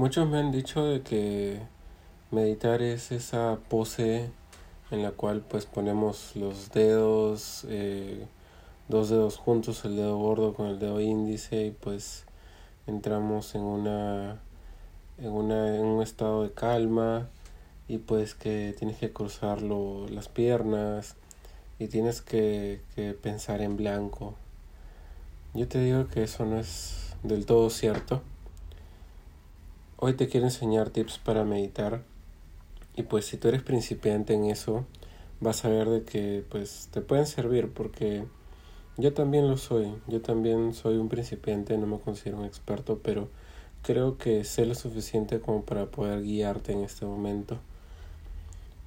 Muchos me han dicho de que meditar es esa pose en la cual pues ponemos los dedos, eh, dos dedos juntos, el dedo gordo con el dedo índice y pues entramos en una en, una, en un estado de calma y pues que tienes que cruzar las piernas y tienes que, que pensar en blanco. Yo te digo que eso no es del todo cierto. Hoy te quiero enseñar tips para meditar y pues si tú eres principiante en eso vas a ver de que pues te pueden servir porque yo también lo soy, yo también soy un principiante, no me considero un experto, pero creo que sé lo suficiente como para poder guiarte en este momento.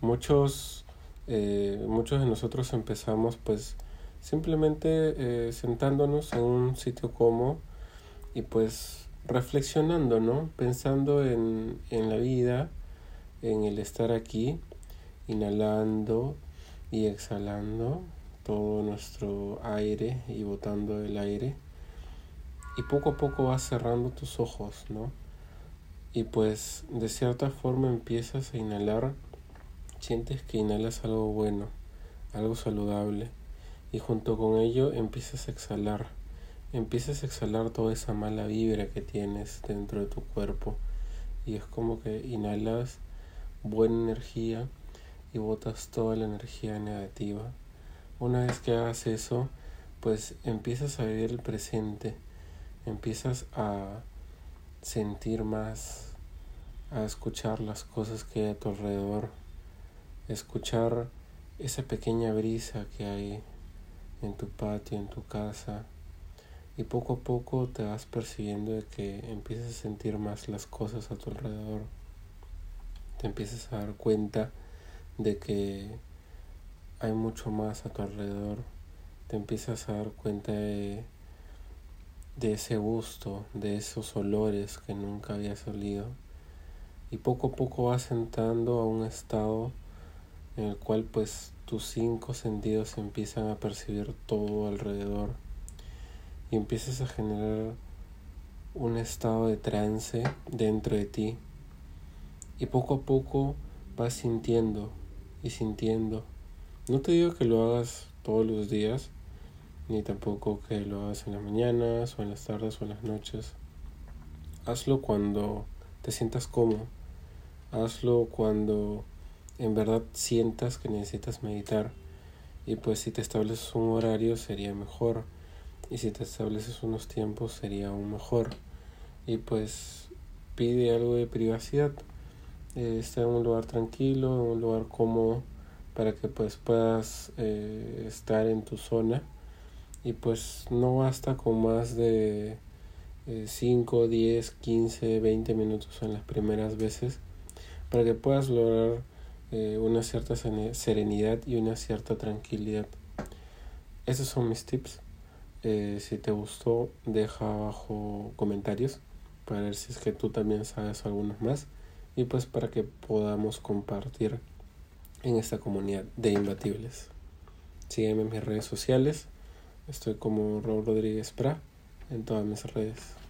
Muchos, eh, muchos de nosotros empezamos pues simplemente eh, sentándonos en un sitio cómodo y pues reflexionando, ¿no? Pensando en, en la vida, en el estar aquí, inhalando y exhalando todo nuestro aire y botando el aire. Y poco a poco vas cerrando tus ojos, ¿no? Y pues de cierta forma empiezas a inhalar, sientes que inhalas algo bueno, algo saludable. Y junto con ello empiezas a exhalar empiezas a exhalar toda esa mala vibra que tienes dentro de tu cuerpo y es como que inhalas buena energía y botas toda la energía negativa. Una vez que hagas eso, pues empiezas a vivir el presente, empiezas a sentir más, a escuchar las cosas que hay a tu alrededor, escuchar esa pequeña brisa que hay en tu patio, en tu casa, y poco a poco te vas percibiendo de que empiezas a sentir más las cosas a tu alrededor. Te empiezas a dar cuenta de que hay mucho más a tu alrededor. Te empiezas a dar cuenta de, de ese gusto, de esos olores que nunca habías olido. Y poco a poco vas entrando a un estado en el cual pues tus cinco sentidos empiezan a percibir todo alrededor y empiezas a generar un estado de trance dentro de ti y poco a poco vas sintiendo y sintiendo. No te digo que lo hagas todos los días, ni tampoco que lo hagas en las mañanas o en las tardes o en las noches. Hazlo cuando te sientas cómodo. Hazlo cuando en verdad sientas que necesitas meditar. Y pues si te estableces un horario sería mejor y si te estableces unos tiempos sería aún mejor y pues pide algo de privacidad eh, está en un lugar tranquilo en un lugar cómodo para que pues puedas eh, estar en tu zona y pues no basta con más de 5, 10, 15, 20 minutos en las primeras veces para que puedas lograr eh, una cierta serenidad y una cierta tranquilidad. Esos son mis tips. Eh, si te gustó, deja abajo comentarios para ver si es que tú también sabes algunos más y pues para que podamos compartir en esta comunidad de imbatibles. Sígueme en mis redes sociales. Estoy como Raúl Rodríguez Pra en todas mis redes.